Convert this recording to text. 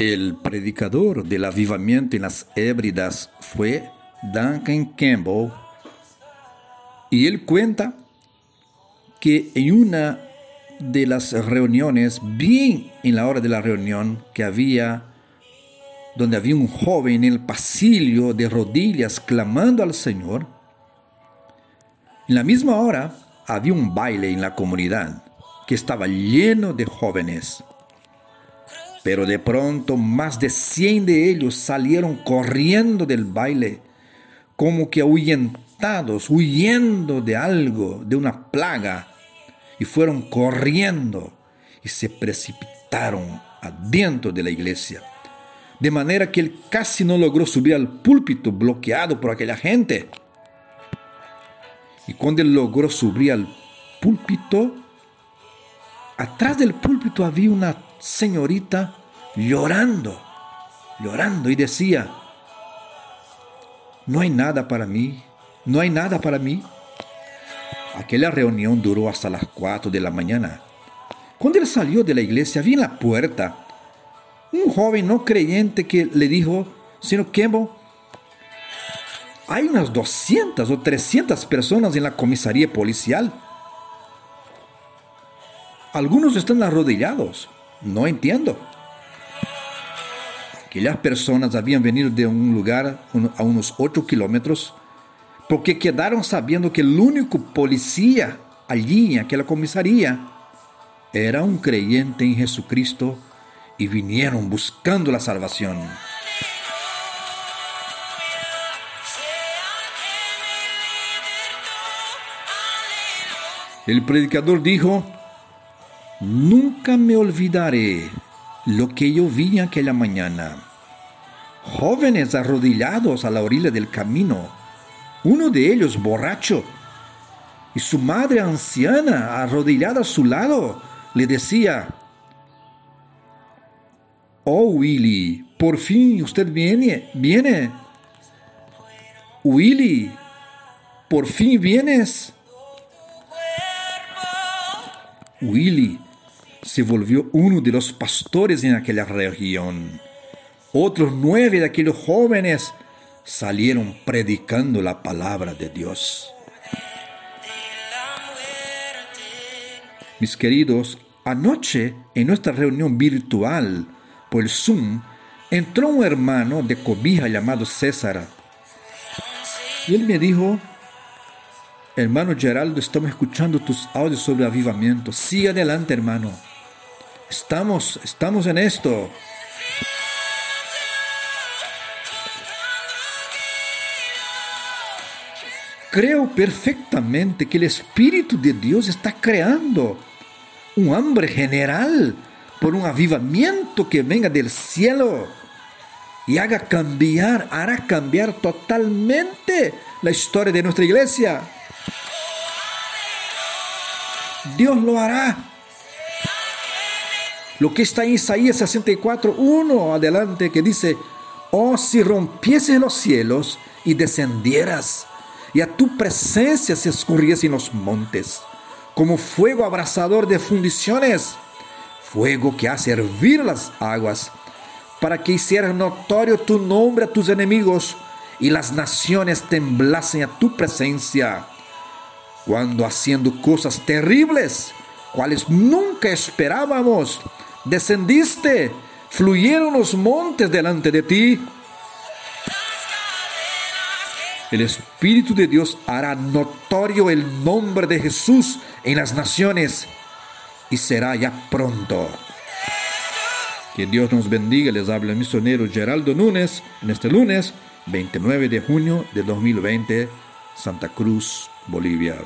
El predicador del avivamiento en las Hébridas fue Duncan Campbell y él cuenta que en una de las reuniones, bien en la hora de la reunión, que había, donde había un joven en el pasillo de rodillas clamando al Señor, en la misma hora había un baile en la comunidad que estaba lleno de jóvenes. Pero de pronto más de cien de ellos salieron corriendo del baile, como que ahuyentados, huyendo de algo, de una plaga, y fueron corriendo y se precipitaron adentro de la iglesia. De manera que él casi no logró subir al púlpito bloqueado por aquella gente. Y cuando él logró subir al púlpito, atrás del púlpito había una señorita llorando, llorando y decía, no hay nada para mí, no hay nada para mí. Aquella reunión duró hasta las 4 de la mañana. Cuando él salió de la iglesia, vi en la puerta un joven no creyente que le dijo, señor Campbell, hay unas 200 o 300 personas en la comisaría policial. Algunos están arrodillados. No entiendo. Aquellas personas habían venido de un lugar a unos 8 kilómetros porque quedaron sabiendo que el único policía allí en aquella comisaría era un creyente en Jesucristo y vinieron buscando la salvación. El predicador dijo, Nunca me olvidaré lo que yo vi aquella mañana. Jóvenes arrodillados a la orilla del camino, uno de ellos borracho, y su madre anciana arrodillada a su lado, le decía, Oh Willy, por fin usted viene, viene. Willy, por fin vienes. Willy se volvió uno de los pastores en aquella región. Otros nueve de aquellos jóvenes salieron predicando la palabra de Dios. Mis queridos, anoche en nuestra reunión virtual por el Zoom entró un hermano de cobija llamado César. Y él me dijo, hermano Geraldo, estamos escuchando tus audios sobre avivamiento. Sigue adelante, hermano. Estamos, estamos en esto. Creo perfectamente que el Espíritu de Dios está creando un hambre general por un avivamiento que venga del cielo y haga cambiar, hará cambiar totalmente la historia de nuestra iglesia. Dios lo hará. Lo que está en Isaías 64, 1 adelante, que dice, oh si rompieses los cielos y descendieras, y a tu presencia se escurriesen los montes, como fuego abrasador de fundiciones, fuego que hace hervir las aguas, para que hicieras notorio tu nombre a tus enemigos, y las naciones temblasen a tu presencia, cuando haciendo cosas terribles, cuales nunca esperábamos, descendiste, fluyeron los montes delante de ti. El Espíritu de Dios hará notorio el nombre de Jesús en las naciones y será ya pronto. Que Dios nos bendiga. Les habla el misionero Geraldo Núñez en este lunes 29 de junio de 2020, Santa Cruz, Bolivia.